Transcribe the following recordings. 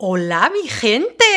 Olá, mi gente!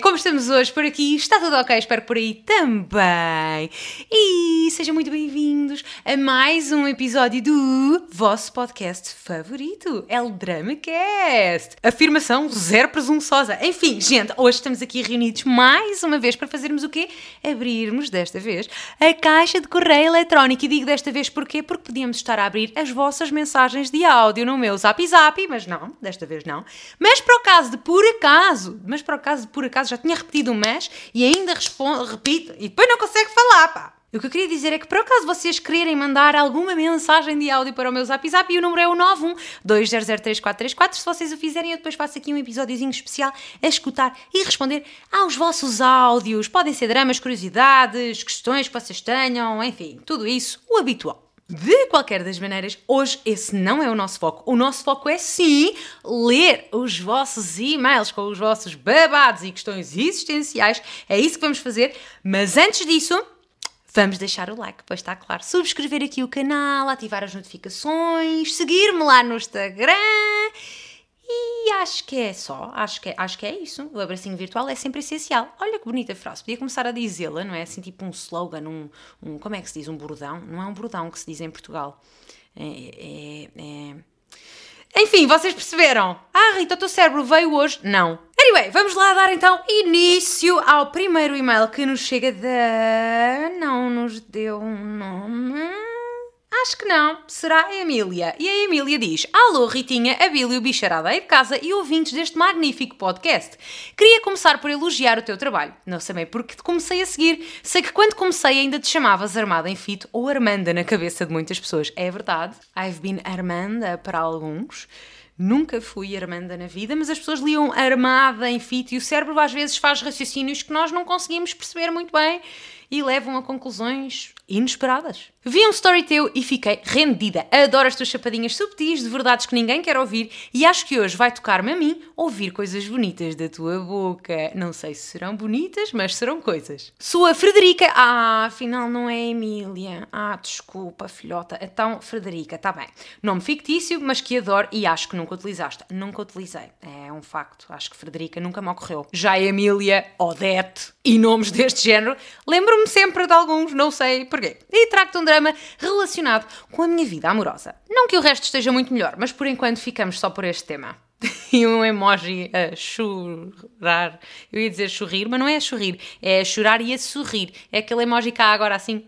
Como estamos hoje por aqui? Está tudo ok? Espero por aí também. E sejam muito bem-vindos a mais um episódio do vosso podcast favorito, El DramaCast. Afirmação zero presunçosa. Enfim, gente, hoje estamos aqui reunidos mais uma vez para fazermos o quê? Abrirmos, desta vez, a caixa de correio eletrónico. E digo desta vez porquê? Porque podíamos estar a abrir as vossas mensagens de áudio no meu Zap Zap, mas não, desta vez não. Mas para o caso de por acaso, mas por acaso, por acaso, já tinha repetido um mas e ainda repito, e depois não consegue falar, pá. O que eu queria dizer é que, por acaso, vocês quererem mandar alguma mensagem de áudio para o meu zap zap, e o número é o 912003434. Se vocês o fizerem, eu depois faço aqui um episódiozinho especial a escutar e responder aos vossos áudios. Podem ser dramas, curiosidades, questões que vocês tenham, enfim, tudo isso, o habitual. De qualquer das maneiras, hoje esse não é o nosso foco. O nosso foco é sim ler os vossos e-mails com os vossos babados e questões existenciais. É isso que vamos fazer. Mas antes disso, vamos deixar o like, pois está claro. Subscrever aqui o canal, ativar as notificações, seguir-me lá no Instagram e acho que é só, acho que é, acho que é isso. O abracinho virtual é sempre essencial. Olha que bonita frase, podia começar a dizê-la, não é? Assim, tipo um slogan, um, um, como é que se diz? Um bordão? Não é um bordão que se diz em Portugal. É, é, é... Enfim, vocês perceberam? Ah, Rita, o teu cérebro veio hoje? Não. Anyway, vamos lá dar então início ao primeiro e-mail que nos chega da. Não nos deu um nome. Acho que não, será a Emília. E a Emília diz: Alô, Ritinha, Abílio, bicharada aí de casa e ouvintes deste magnífico podcast. Queria começar por elogiar o teu trabalho. Não sei bem porque te comecei a seguir. Sei que quando comecei ainda te chamavas Armada em Fito ou Armanda na cabeça de muitas pessoas. É verdade, I've been Armanda para alguns. Nunca fui Armanda na vida, mas as pessoas liam Armada em Fito e o cérebro às vezes faz raciocínios que nós não conseguimos perceber muito bem e levam a conclusões inesperadas. Vi um story teu e fiquei rendida. Adoro as tuas chapadinhas subtis de verdades que ninguém quer ouvir e acho que hoje vai tocar-me a mim ouvir coisas bonitas da tua boca. Não sei se serão bonitas, mas serão coisas. Sua Frederica. Ah, afinal não é Emília. Ah, desculpa, filhota. Então, Frederica, tá bem. Nome fictício, mas que adoro e acho que nunca utilizaste. Nunca utilizei. É um facto. Acho que Frederica nunca me ocorreu. Já Emília, Odete e nomes deste género, lembro-me sempre de alguns, não sei porquê. E trago-te um drama relacionado com a minha vida amorosa. Não que o resto esteja muito melhor, mas por enquanto ficamos só por este tema. e um emoji a chorar. Eu ia dizer chorrir, mas não é a chorrir, é a chorar e a sorrir. É aquele emoji cá agora assim,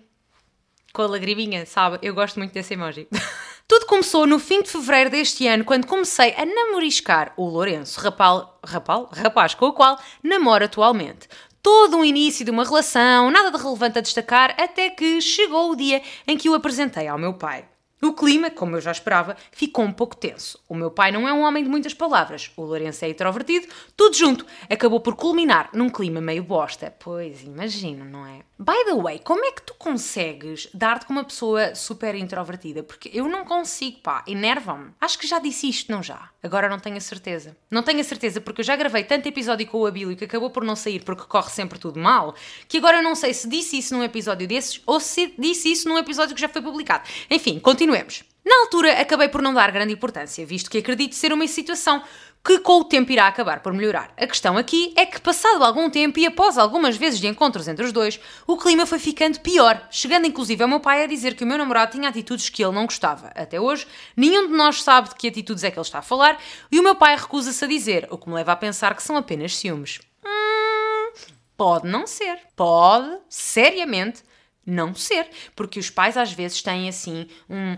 com a lagriminha, sabe? Eu gosto muito desse emoji. Tudo começou no fim de fevereiro deste ano, quando comecei a namoriscar o Lourenço, rapal, rapal, rapaz com o qual namoro atualmente todo um início de uma relação, nada de relevante a destacar, até que chegou o dia em que o apresentei ao meu pai. O clima, como eu já esperava, ficou um pouco tenso. O meu pai não é um homem de muitas palavras, o Lourenço é introvertido, tudo junto acabou por culminar num clima meio bosta. Pois, imagino, não é? By the way, como é que tu consegues dar-te com uma pessoa super introvertida? Porque eu não consigo, pá, enervam-me. Acho que já disse isto, não já? Agora não tenho a certeza. Não tenho a certeza porque eu já gravei tanto episódio com o Abílio que acabou por não sair porque corre sempre tudo mal, que agora eu não sei se disse isso num episódio desses ou se disse isso num episódio que já foi publicado. Enfim, continuemos. Na altura acabei por não dar grande importância, visto que acredito ser uma situação que com o tempo irá acabar por melhorar. A questão aqui é que, passado algum tempo e após algumas vezes de encontros entre os dois, o clima foi ficando pior, chegando inclusive ao meu pai a dizer que o meu namorado tinha atitudes que ele não gostava. Até hoje, nenhum de nós sabe de que atitudes é que ele está a falar e o meu pai recusa-se a dizer, o que me leva a pensar que são apenas ciúmes. Hum, pode não ser. Pode, seriamente, não ser, porque os pais às vezes têm assim um,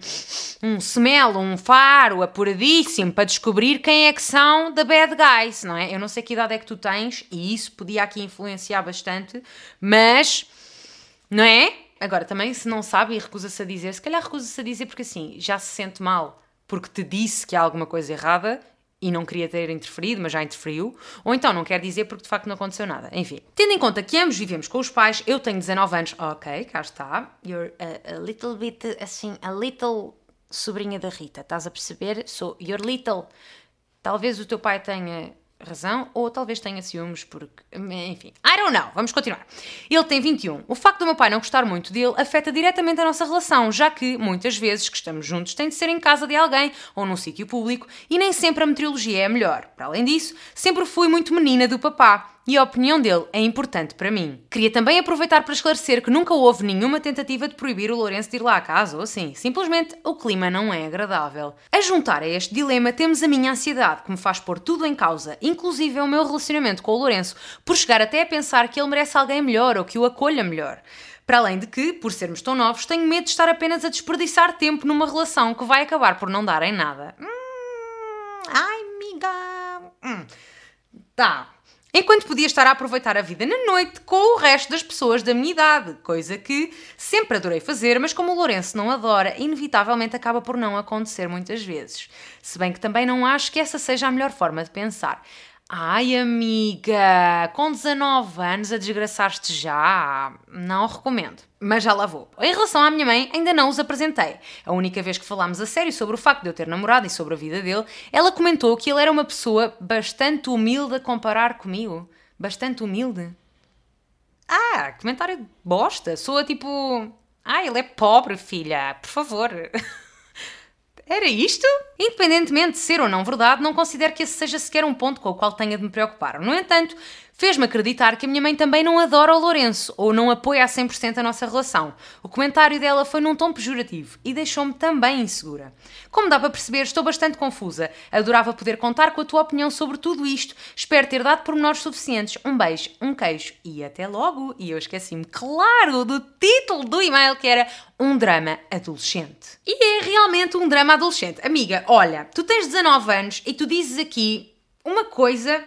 um smell, um faro apuradíssimo para descobrir quem é que são the bad guys, não é? Eu não sei que idade é que tu tens e isso podia aqui influenciar bastante, mas não é? Agora também se não sabe e recusa-se a dizer, se calhar recusa-se a dizer porque assim já se sente mal porque te disse que há alguma coisa errada e não queria ter interferido, mas já interferiu, ou então não quer dizer porque de facto não aconteceu nada. Enfim, tendo em conta que ambos vivemos com os pais, eu tenho 19 anos, ok, cá está, you're a, a little bit, assim, a little sobrinha da Rita, estás a perceber? Sou you're little. Talvez o teu pai tenha razão, ou talvez tenha ciúmes porque. Enfim, I don't know. Vamos continuar. Ele tem 21. O facto do meu pai não gostar muito dele afeta diretamente a nossa relação, já que muitas vezes que estamos juntos tem de ser em casa de alguém ou num sítio público e nem sempre a meteorologia é a melhor. Para além disso, sempre fui muito menina do papá e a opinião dele é importante para mim. Queria também aproveitar para esclarecer que nunca houve nenhuma tentativa de proibir o Lourenço de ir lá à casa ou assim. Simplesmente o clima não é agradável. A juntar a este dilema temos a minha ansiedade, que me faz pôr tudo em causa, inclusive o meu relacionamento com o Lourenço, por chegar até a pensar que ele merece alguém melhor ou que o acolha melhor. Para além de que, por sermos tão novos, tenho medo de estar apenas a desperdiçar tempo numa relação que vai acabar por não dar em nada. Hum, ai, amiga. Hum. Tá, enquanto podia estar a aproveitar a vida na noite com o resto das pessoas da minha idade, coisa que sempre adorei fazer, mas como o Lourenço não adora, inevitavelmente acaba por não acontecer muitas vezes. Se bem que também não acho que essa seja a melhor forma de pensar. Ai, amiga, com 19 anos a desgraçar-te já? Não recomendo. Mas já lá vou. Em relação à minha mãe, ainda não os apresentei. A única vez que falámos a sério sobre o facto de eu ter namorado e sobre a vida dele, ela comentou que ele era uma pessoa bastante humilde a comparar comigo. Bastante humilde? Ah, comentário bosta. Soa tipo. Ah, ele é pobre, filha. Por favor. Era isto? Independentemente de ser ou não verdade, não considero que esse seja sequer um ponto com o qual tenha de me preocupar. No entanto, fez-me acreditar que a minha mãe também não adora o Lourenço ou não apoia a 100% a nossa relação. O comentário dela foi num tom pejorativo e deixou-me também insegura. Como dá para perceber, estou bastante confusa. Adorava poder contar com a tua opinião sobre tudo isto. Espero ter dado pormenores suficientes. Um beijo, um queijo e até logo. E eu esqueci-me, claro, do título do e-mail que era um drama adolescente. E é realmente um drama adolescente. Amiga, olha, tu tens 19 anos e tu dizes aqui uma coisa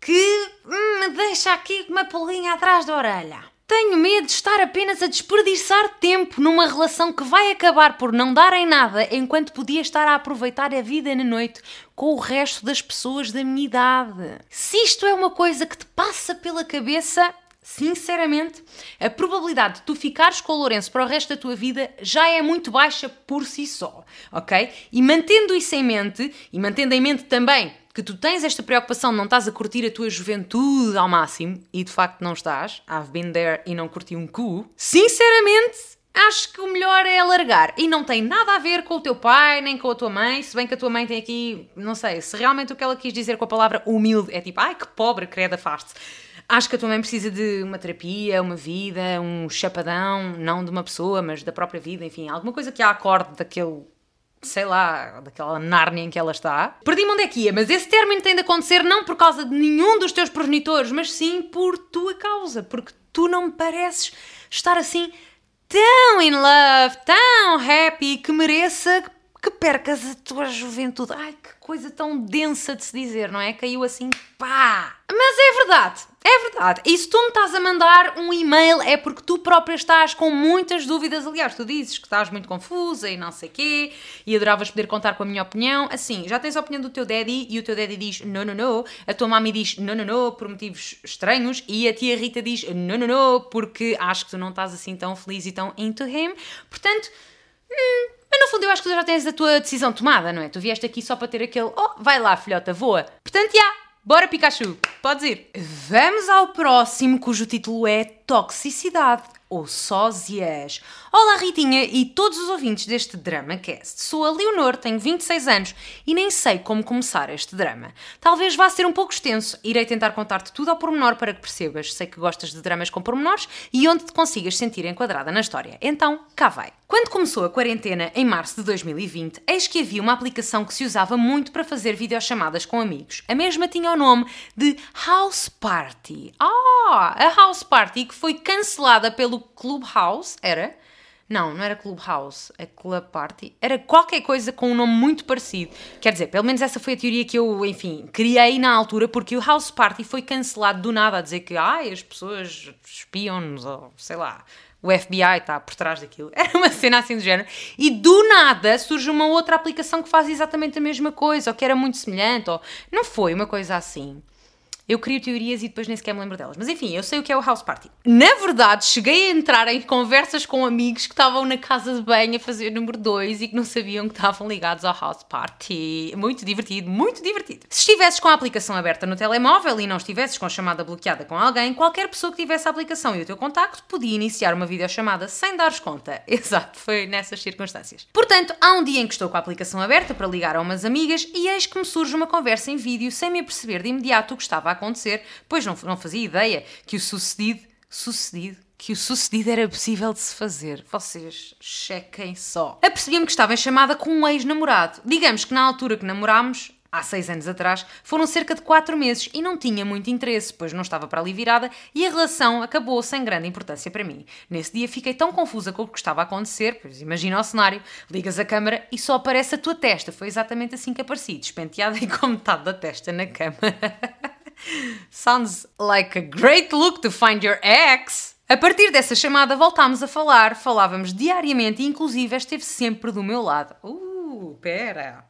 que me deixa aqui uma pulguinha atrás da orelha. Tenho medo de estar apenas a desperdiçar tempo numa relação que vai acabar por não dar em nada enquanto podia estar a aproveitar a vida na noite com o resto das pessoas da minha idade. Se isto é uma coisa que te passa pela cabeça, sinceramente, a probabilidade de tu ficares com o Lourenço para o resto da tua vida já é muito baixa por si só, ok? E mantendo isso em mente, e mantendo em mente também que tu tens esta preocupação, não estás a curtir a tua juventude ao máximo, e de facto não estás, I've been there e não curti um cu, sinceramente, acho que o melhor é alargar. E não tem nada a ver com o teu pai, nem com a tua mãe, se bem que a tua mãe tem aqui, não sei, se realmente o que ela quis dizer com a palavra humilde é tipo, ai que pobre, credo, afaste Acho que a tua mãe precisa de uma terapia, uma vida, um chapadão, não de uma pessoa, mas da própria vida, enfim, alguma coisa que a acorde daquele sei lá, daquela Nárnia em que ela está. Perdi-me onde é que ia, mas esse término tem de acontecer não por causa de nenhum dos teus progenitores, mas sim por tua causa, porque tu não me pareces estar assim tão in love, tão happy, que mereça que percas a tua juventude. Ai, que coisa tão densa de se dizer, não é? Caiu assim, pá! Mas é verdade, é verdade. E se tu me estás a mandar um e-mail é porque tu própria estás com muitas dúvidas. Aliás, tu dizes que estás muito confusa e não sei quê, e adoravas poder contar com a minha opinião. Assim, já tens a opinião do teu daddy e o teu daddy diz não, não, não. A tua mami diz não, não, não, por motivos estranhos. E a tia Rita diz não, não, não, porque acho que tu não estás assim tão feliz e tão into him. Portanto, hum, mas no fundo eu acho que tu já tens a tua decisão tomada, não é? Tu vieste aqui só para ter aquele, oh, vai lá, filhota, voa. Portanto, já, bora Pikachu, podes ir. Vamos ao próximo, cujo título é Toxicidade ou sósias. Olá Ritinha e todos os ouvintes deste DramaCast. Sou a Leonor, tenho 26 anos e nem sei como começar este drama. Talvez vá ser um pouco extenso, irei tentar contar-te tudo ao pormenor para que percebas. Sei que gostas de dramas com pormenores e onde te consigas sentir enquadrada na história. Então, cá vai. Quando começou a quarentena, em março de 2020, eis que havia uma aplicação que se usava muito para fazer videochamadas com amigos. A mesma tinha o nome de House Party. Ah, a House Party que foi cancelada pelo Clubhouse, era? Não, não era Clubhouse, é Club Party. Era qualquer coisa com um nome muito parecido. Quer dizer, pelo menos essa foi a teoria que eu, enfim, criei na altura, porque o House Party foi cancelado do nada a dizer que ai, as pessoas espiam-nos, ou sei lá, o FBI está por trás daquilo. Era uma cena assim do género. E do nada surge uma outra aplicação que faz exatamente a mesma coisa, ou que era muito semelhante, ou. Não foi uma coisa assim. Eu crio teorias e depois nem sequer me lembro delas. Mas enfim, eu sei o que é o house party. Na verdade, cheguei a entrar em conversas com amigos que estavam na casa de banho a fazer número 2 e que não sabiam que estavam ligados ao house party. Muito divertido, muito divertido. Se estivesses com a aplicação aberta no telemóvel e não estivesses com a chamada bloqueada com alguém, qualquer pessoa que tivesse a aplicação e o teu contacto podia iniciar uma videochamada sem dares conta. Exato, foi nessas circunstâncias. Portanto, há um dia em que estou com a aplicação aberta para ligar a umas amigas e eis que me surge uma conversa em vídeo sem me aperceber de imediato o que estava a acontecer, pois não, não fazia ideia que o sucedido. Sucedido? que o sucedido era possível de se fazer. Vocês chequem só. Apercebi-me que estava em chamada com um ex-namorado. Digamos que na altura que namorámos, há seis anos atrás, foram cerca de quatro meses e não tinha muito interesse, pois não estava para ali virada e a relação acabou sem grande importância para mim. Nesse dia fiquei tão confusa com o que estava a acontecer, pois imagina o cenário, ligas a câmara e só aparece a tua testa. Foi exatamente assim que apareci, despenteada e com metade da testa na cama. Sounds like a great look to find your ex. A partir dessa chamada voltámos a falar, falávamos diariamente e inclusive esteve sempre do meu lado. Uh, pera.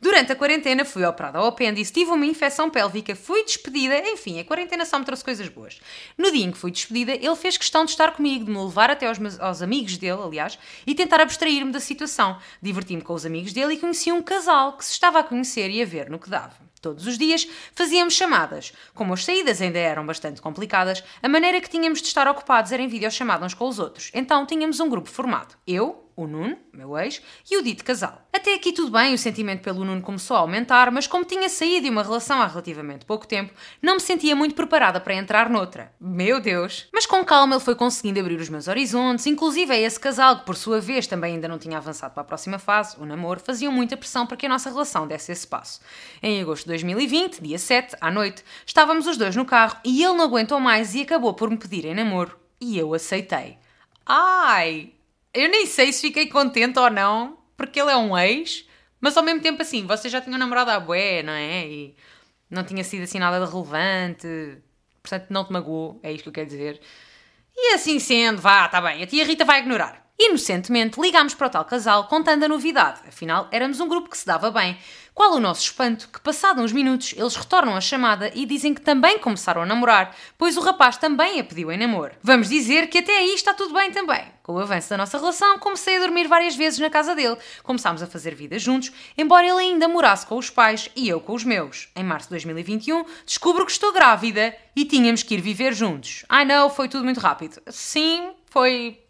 Durante a quarentena fui operada ao apêndice, tive uma infecção pélvica, fui despedida, enfim, a quarentena só me trouxe coisas boas. No dia em que fui despedida, ele fez questão de estar comigo, de me levar até aos, aos amigos dele, aliás, e tentar abstrair-me da situação. Diverti-me com os amigos dele e conheci um casal que se estava a conhecer e a ver no que dava. Todos os dias fazíamos chamadas. Como as saídas ainda eram bastante complicadas, a maneira que tínhamos de estar ocupados era em videochamada uns com os outros. Então tínhamos um grupo formado. Eu, o Nuno, meu ex, e o dito casal. Até aqui tudo bem, o sentimento pelo Nuno começou a aumentar, mas como tinha saído de uma relação há relativamente pouco tempo, não me sentia muito preparada para entrar noutra. Meu Deus! Mas com calma ele foi conseguindo abrir os meus horizontes, inclusive é esse casal, que por sua vez também ainda não tinha avançado para a próxima fase, o namoro, faziam muita pressão para que a nossa relação desse esse passo. Em agosto de 2020, dia 7, à noite, estávamos os dois no carro e ele não aguentou mais e acabou por me pedir em namoro. E eu aceitei. Ai! Eu nem sei se fiquei contente ou não, porque ele é um ex, mas ao mesmo tempo assim, vocês já tinham namorado à bué, não é? E não tinha sido assim nada de relevante, portanto não te magoou, é isto que eu quero dizer. E assim sendo, vá, tá bem, a tia Rita vai ignorar. Inocentemente ligámos para o tal casal contando a novidade, afinal éramos um grupo que se dava bem. Qual o nosso espanto que, passado uns minutos, eles retornam a chamada e dizem que também começaram a namorar, pois o rapaz também a pediu em namoro. Vamos dizer que até aí está tudo bem também. Com o avanço da nossa relação, comecei a dormir várias vezes na casa dele, começámos a fazer vida juntos, embora ele ainda morasse com os pais e eu com os meus. Em março de 2021, descubro que estou grávida e tínhamos que ir viver juntos. I know, foi tudo muito rápido. Sim, foi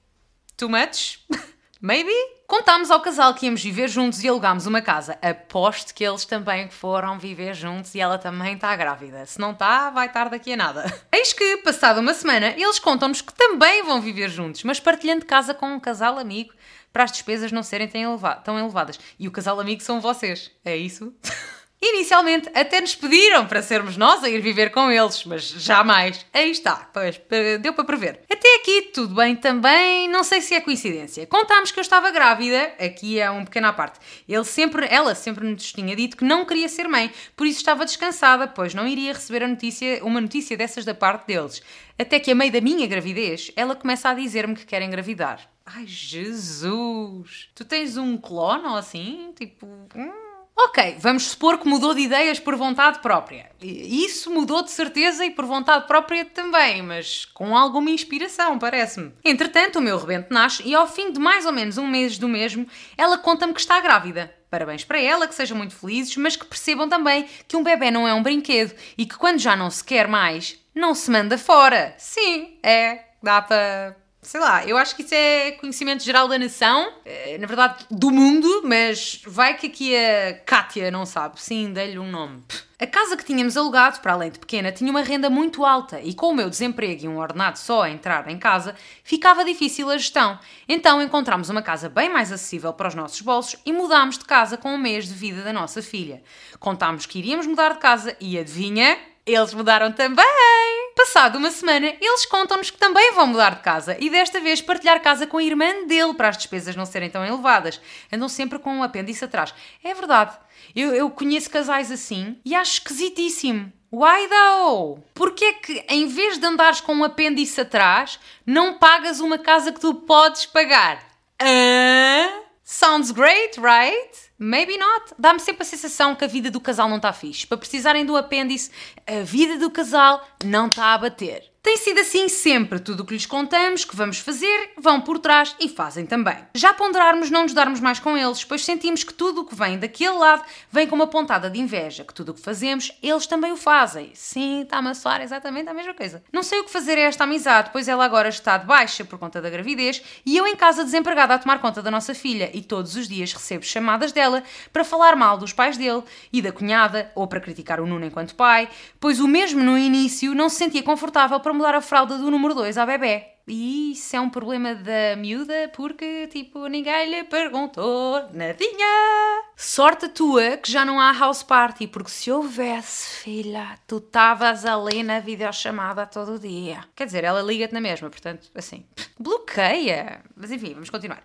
Too much? Maybe? Contámos ao casal que íamos viver juntos e alugámos uma casa. Aposto que eles também foram viver juntos e ela também está grávida. Se não está, vai estar daqui a nada. Eis que, passada uma semana, eles contam-nos que também vão viver juntos, mas partilhando casa com um casal amigo para as despesas não serem tão elevadas. E o casal amigo são vocês. É isso? Inicialmente até nos pediram para sermos nós a ir viver com eles, mas jamais. Aí está, pois, deu para prever. Até aqui tudo bem também, não sei se é coincidência. Contámos que eu estava grávida, aqui é um pequeno à parte. Ele sempre, ela sempre nos tinha dito que não queria ser mãe, por isso estava descansada, pois não iria receber a notícia, uma notícia dessas da parte deles. Até que a meio da minha gravidez, ela começa a dizer-me que quer engravidar. Ai, Jesus! Tu tens um clone ou assim? Tipo. Hum Ok, vamos supor que mudou de ideias por vontade própria. Isso mudou de certeza e por vontade própria também, mas com alguma inspiração, parece-me. Entretanto, o meu rebento nasce e ao fim de mais ou menos um mês do mesmo, ela conta-me que está grávida. Parabéns para ela, que sejam muito felizes, mas que percebam também que um bebê não é um brinquedo e que quando já não se quer mais, não se manda fora. Sim, é, dá para sei lá, eu acho que isso é conhecimento geral da nação, eh, na verdade do mundo, mas vai que aqui a Kátia não sabe, sim, dei-lhe um nome. A casa que tínhamos alugado, para além de pequena, tinha uma renda muito alta e com o meu desemprego e um ordenado só a entrar em casa, ficava difícil a gestão. Então encontramos uma casa bem mais acessível para os nossos bolsos e mudámos de casa com um mês de vida da nossa filha. Contámos que iríamos mudar de casa e adivinha? Eles mudaram também! Passado uma semana, eles contam-nos que também vão mudar de casa e desta vez partilhar casa com a irmã dele para as despesas não serem tão elevadas. Andam sempre com um apêndice atrás. É verdade. Eu, eu conheço casais assim e acho esquisitíssimo. Why though? Porquê é que em vez de andares com um apêndice atrás, não pagas uma casa que tu podes pagar? Ah? Sounds great, right? Maybe not. Dá-me sempre a sensação que a vida do casal não está fixe. Para precisarem do apêndice, a vida do casal não está a bater. Tem sido assim sempre. Tudo o que lhes contamos, que vamos fazer, vão por trás e fazem também. Já ponderarmos não nos darmos mais com eles, pois sentimos que tudo o que vem daquele lado vem com uma pontada de inveja, que tudo o que fazemos, eles também o fazem. Sim, está-me a soar exatamente a mesma coisa. Não sei o que fazer a esta amizade, pois ela agora está de baixa por conta da gravidez e eu em casa desempregada a tomar conta da nossa filha e todos os dias recebo chamadas dela para falar mal dos pais dele e da cunhada ou para criticar o Nuno enquanto pai, pois o mesmo no início não se sentia confortável para mudar a fralda do número 2 à bebê. E isso é um problema da miúda porque, tipo, ninguém lhe perguntou nadinha. Sorte tua que já não há house party, porque se houvesse, filha, tu estavas ali na videochamada todo dia. Quer dizer, ela liga-te na mesma, portanto, assim, bloqueia. Mas enfim, vamos continuar.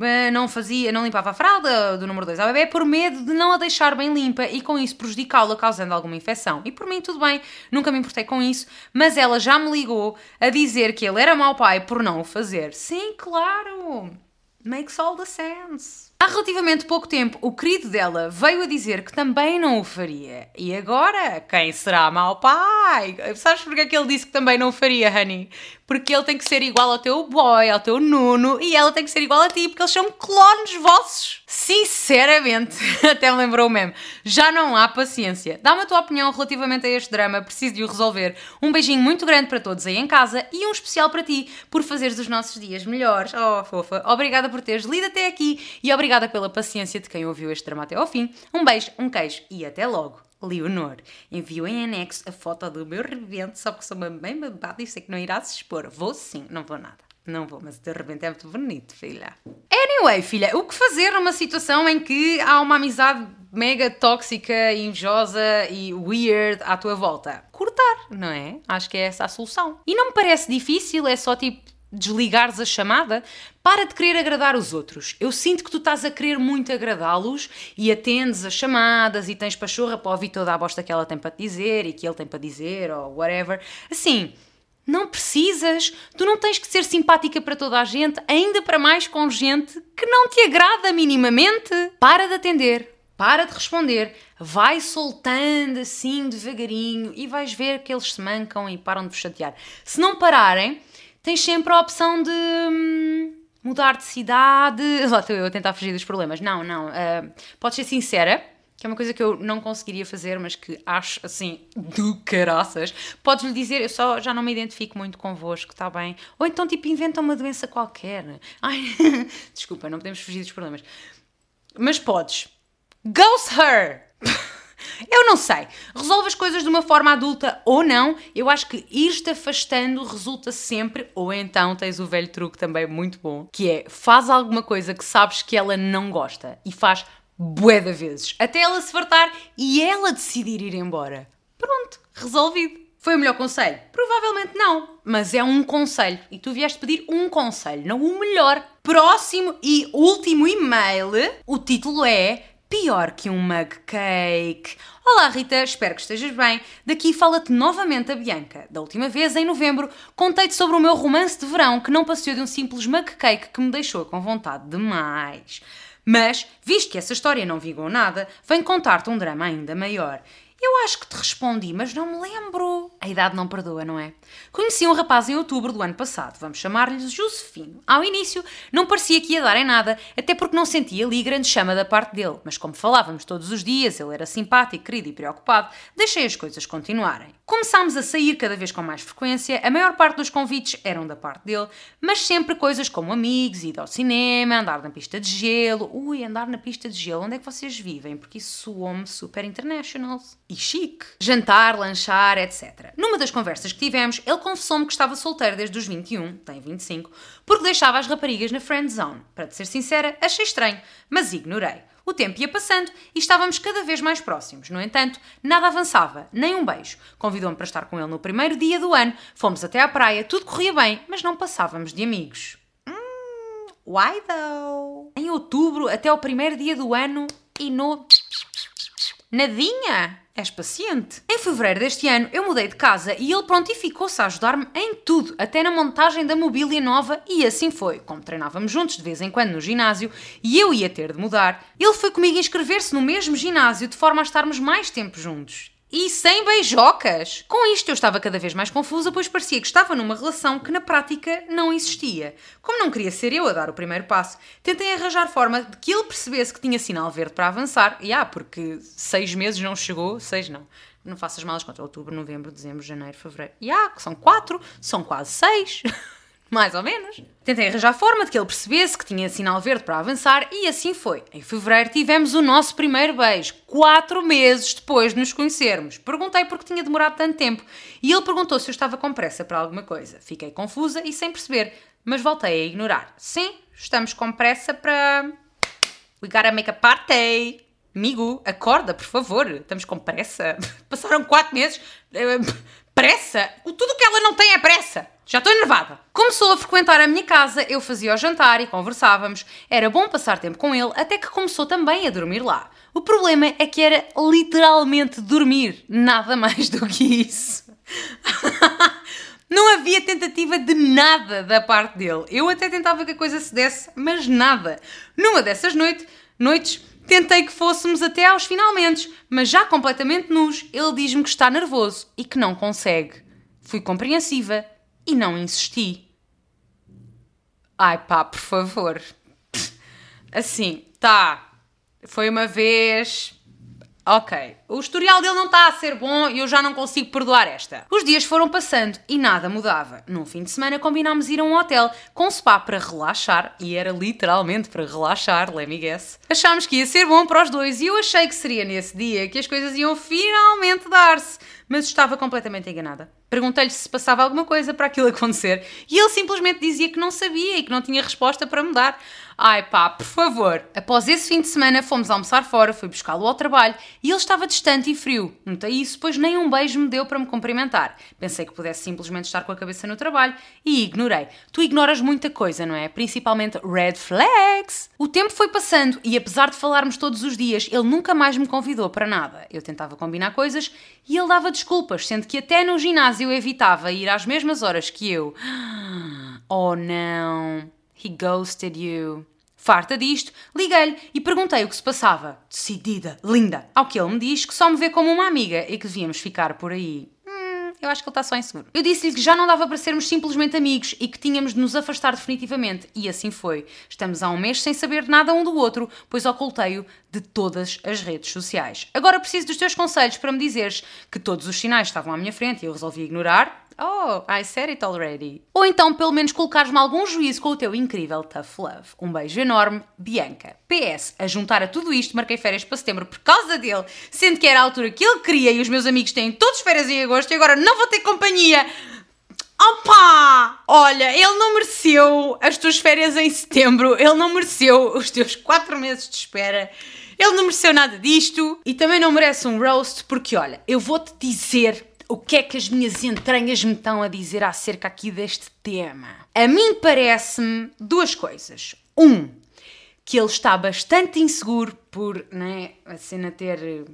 Eh, não fazia, não limpava a fralda do número 2 ao bebê por medo de não a deixar bem limpa e com isso prejudicá-la, causando alguma infecção. E por mim tudo bem, nunca me importei com isso, mas ela já me ligou a dizer que ele era mau pai por não o fazer. Sim, claro. Makes all the sense. Há relativamente pouco tempo, o querido dela veio a dizer que também não o faria. E agora, quem será mau pai? Sabes porque é que ele disse que também não o faria, honey? Porque ele tem que ser igual ao teu boy, ao teu Nuno, e ela tem que ser igual a ti, porque eles são clones vossos. Sinceramente, até me lembrou mesmo, já não há paciência. Dá-me a tua opinião relativamente a este drama, preciso de o resolver. Um beijinho muito grande para todos aí em casa e um especial para ti, por fazeres os nossos dias melhores. Oh, fofa, obrigada por teres lido até aqui e obrigada pela paciência de quem ouviu este drama até ao fim. Um beijo, um queijo e até logo. Leonor, enviou em anexo a foto do meu rebento, só porque sou uma bem babada e sei que não irá se expor. Vou sim, não vou nada. Não vou, mas de repente é muito bonito, filha. Anyway, filha, o que fazer numa situação em que há uma amizade mega tóxica, invejosa e weird à tua volta? Cortar, não é? Acho que é essa a solução. E não me parece difícil, é só tipo desligares a chamada, para de querer agradar os outros. Eu sinto que tu estás a querer muito agradá-los e atendes as chamadas e tens pachorra para ouvir toda a bosta que ela tem para te dizer e que ele tem para dizer ou whatever. Assim, não precisas. Tu não tens que ser simpática para toda a gente, ainda para mais com gente que não te agrada minimamente. Para de atender. Para de responder, vai soltando assim devagarinho e vais ver que eles se mancam e param de vos chatear. Se não pararem, tens sempre a opção de hum, mudar de cidade. Lá estou eu a tentar fugir dos problemas. Não, não. Uh, podes ser sincera, que é uma coisa que eu não conseguiria fazer, mas que acho assim do caraças. Podes-lhe dizer, eu só já não me identifico muito convosco, está bem? Ou então, tipo, inventa uma doença qualquer. Ai, desculpa, não podemos fugir dos problemas. Mas podes. Ghost her! Eu não sei. Resolve as coisas de uma forma adulta ou não. Eu acho que ir-te afastando resulta sempre. Ou então tens o velho truque também muito bom, que é faz alguma coisa que sabes que ela não gosta e faz bué de vezes, até ela se fartar e ela decidir ir embora. Pronto, resolvido. Foi o melhor conselho? Provavelmente não, mas é um conselho e tu vieste pedir um conselho, não o melhor. Próximo e último e-mail, o título é pior que um mug cake. Olá Rita, espero que estejas bem. Daqui fala-te novamente a Bianca. Da última vez, em novembro, contei-te sobre o meu romance de verão que não passou de um simples mug cake que me deixou com vontade demais. Mas, visto que essa história não vingou nada, venho contar-te um drama ainda maior. Eu acho que te respondi, mas não me lembro. A idade não perdoa, não é? Conheci um rapaz em outubro do ano passado, vamos chamar-lhe Josefino. Ao início, não parecia que ia dar em nada, até porque não sentia ali grande chama da parte dele, mas como falávamos todos os dias, ele era simpático, querido e preocupado, deixei as coisas continuarem. Começámos a sair cada vez com mais frequência, a maior parte dos convites eram da parte dele, mas sempre coisas como amigos, ir ao cinema, andar na pista de gelo. Ui, andar na pista de gelo, onde é que vocês vivem? Porque isso soou-me super international e chique. Jantar, lanchar, etc. Numa das conversas que tivemos, ele confessou-me que estava solteiro desde os 21, tem 25, porque deixava as raparigas na friend zone. Para te ser sincera, achei estranho, mas ignorei. O tempo ia passando e estávamos cada vez mais próximos. No entanto, nada avançava, nem um beijo. Convidou-me para estar com ele no primeiro dia do ano, fomos até à praia, tudo corria bem, mas não passávamos de amigos. Hum, why though? Em outubro, até o primeiro dia do ano e no. Nadinha! És paciente. Em fevereiro deste ano, eu mudei de casa e ele prontificou-se a ajudar-me em tudo, até na montagem da mobília nova, e assim foi. Como treinávamos juntos de vez em quando no ginásio e eu ia ter de mudar, ele foi comigo inscrever-se no mesmo ginásio de forma a estarmos mais tempo juntos. E sem beijocas! Com isto eu estava cada vez mais confusa, pois parecia que estava numa relação que na prática não existia. Como não queria ser eu a dar o primeiro passo, tentei arranjar forma de que ele percebesse que tinha sinal verde para avançar. E ah, porque seis meses não chegou, seis não. Não faças malas contra outubro, novembro, dezembro, janeiro, fevereiro. E ah, são quatro, são quase seis. Mais ou menos. Tentei arranjar forma de que ele percebesse que tinha sinal verde para avançar e assim foi. Em fevereiro tivemos o nosso primeiro beijo, quatro meses depois de nos conhecermos. Perguntei porque tinha demorado tanto tempo e ele perguntou se eu estava com pressa para alguma coisa. Fiquei confusa e sem perceber, mas voltei a ignorar. Sim, estamos com pressa para. We gotta make a party! Amigo, acorda, por favor. Estamos com pressa. Passaram quatro meses. Eh, pressa? Tudo que ela não tem é pressa. Já estou enervada. Começou a frequentar a minha casa, eu fazia o jantar e conversávamos. Era bom passar tempo com ele, até que começou também a dormir lá. O problema é que era literalmente dormir, nada mais do que isso. Não havia tentativa de nada da parte dele. Eu até tentava que a coisa se desse, mas nada. Numa dessas noite, noites, tentei que fôssemos até aos finalmente, mas já completamente nus, ele diz-me que está nervoso e que não consegue. Fui compreensiva e não insisti. Ai pá, por favor. Assim, tá. Foi uma vez. Ok. O historial dele não está a ser bom e eu já não consigo perdoar esta. Os dias foram passando e nada mudava. Num fim de semana combinámos ir a um hotel com spa para relaxar e era literalmente para relaxar, let me guess. Achámos que ia ser bom para os dois e eu achei que seria nesse dia que as coisas iam finalmente dar-se, mas estava completamente enganada. Perguntei-lhe se passava alguma coisa para aquilo acontecer e ele simplesmente dizia que não sabia e que não tinha resposta para mudar. Ai pá, por favor. Após esse fim de semana fomos almoçar fora, fui buscá-lo ao trabalho e ele estava distante e frio. Notei isso, pois nem um beijo me deu para me cumprimentar. Pensei que pudesse simplesmente estar com a cabeça no trabalho e ignorei. Tu ignoras muita coisa, não é? Principalmente red flags. O tempo foi passando e apesar de falarmos todos os dias, ele nunca mais me convidou para nada. Eu tentava combinar coisas e ele dava desculpas, sendo que até no ginásio evitava ir às mesmas horas que eu. Oh não, he ghosted you. Farta disto, liguei-lhe e perguntei o que se passava. Decidida, linda. Ao que ele me diz que só me vê como uma amiga e que devíamos ficar por aí. Eu acho que ele está só inseguro. Eu disse-lhe que já não dava para sermos simplesmente amigos e que tínhamos de nos afastar definitivamente. E assim foi. Estamos há um mês sem saber nada um do outro, pois ocultei-o de todas as redes sociais. Agora preciso dos teus conselhos para me dizeres que todos os sinais estavam à minha frente e eu resolvi ignorar Oh, I said it already. Ou então, pelo menos, colocares-me algum juízo com o teu incrível tough love. Um beijo enorme, Bianca. PS, a juntar a tudo isto, marquei férias para setembro por causa dele, sendo que era a altura que ele queria e os meus amigos têm todos férias em agosto e agora não vou ter companhia. Opa! Olha, ele não mereceu as tuas férias em setembro, ele não mereceu os teus quatro meses de espera. Ele não mereceu nada disto e também não merece um roast, porque olha, eu vou-te dizer o que é que as minhas entranhas me estão a dizer acerca aqui deste tema? A mim parece-me duas coisas. Um, que ele está bastante inseguro por né, a cena ter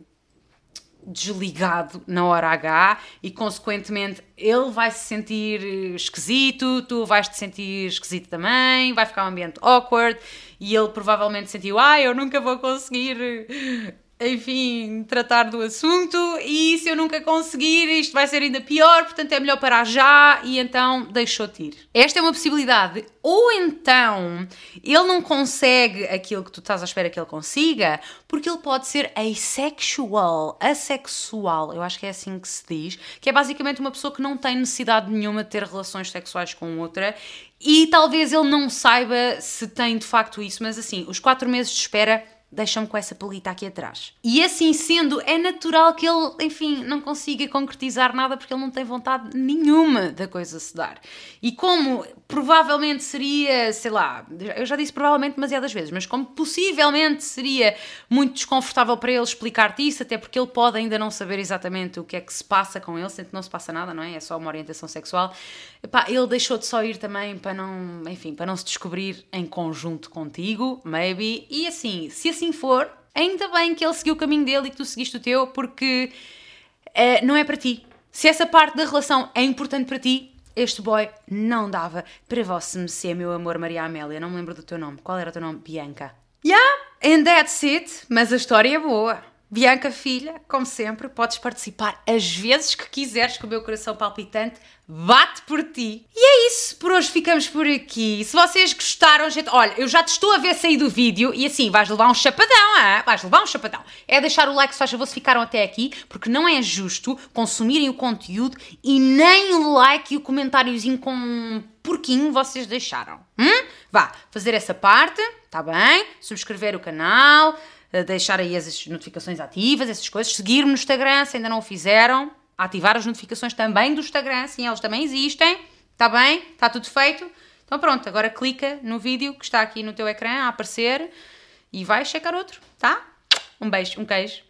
desligado na hora H e, consequentemente, ele vai se sentir esquisito, tu vais te sentir esquisito também, vai ficar um ambiente awkward e ele provavelmente sentiu: ah, eu nunca vou conseguir enfim, tratar do assunto e se eu nunca conseguir, isto vai ser ainda pior, portanto é melhor parar já e então deixou-te ir. Esta é uma possibilidade. Ou então ele não consegue aquilo que tu estás à espera que ele consiga, porque ele pode ser asexual, assexual, eu acho que é assim que se diz, que é basicamente uma pessoa que não tem necessidade nenhuma de ter relações sexuais com outra e talvez ele não saiba se tem de facto isso, mas assim, os quatro meses de espera deixa-me com essa pelita aqui atrás. E assim sendo, é natural que ele, enfim, não consiga concretizar nada porque ele não tem vontade nenhuma da coisa se dar. E como provavelmente seria, sei lá, eu já disse provavelmente demasiadas vezes, mas como possivelmente seria muito desconfortável para ele explicar-te isso, até porque ele pode ainda não saber exatamente o que é que se passa com ele, sendo que não se passa nada, não é? É só uma orientação sexual. Epá, ele deixou de só ir também para não, enfim, para não se descobrir em conjunto contigo, maybe. E assim, se assim for, Ainda bem que ele seguiu o caminho dele e que tu seguiste o teu, porque uh, não é para ti. Se essa parte da relação é importante para ti, este boy não dava para você ser meu amor Maria Amélia. Não me lembro do teu nome. Qual era o teu nome? Bianca. Yeah, and that's it. Mas a história é boa. Bianca, filha, como sempre, podes participar as vezes que quiseres, que o meu coração palpitante bate por ti. E é isso, por hoje ficamos por aqui. Se vocês gostaram, gente, olha, eu já te estou a ver sair do vídeo e assim, vais levar um chapadão, ah? vais levar um chapadão. É deixar o like se faz favor se ficaram até aqui, porque não é justo consumirem o conteúdo e nem o like e o comentáriozinho com um porquinho vocês deixaram. Hum? Vá, fazer essa parte, tá bem? Subscrever o canal deixar aí as notificações ativas, essas coisas, seguir-me no Instagram se ainda não o fizeram, ativar as notificações também do Instagram, sim, elas também existem, está bem? Está tudo feito? Então pronto, agora clica no vídeo que está aqui no teu ecrã a aparecer e vai checar outro, tá? Um beijo, um queijo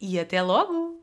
e até logo!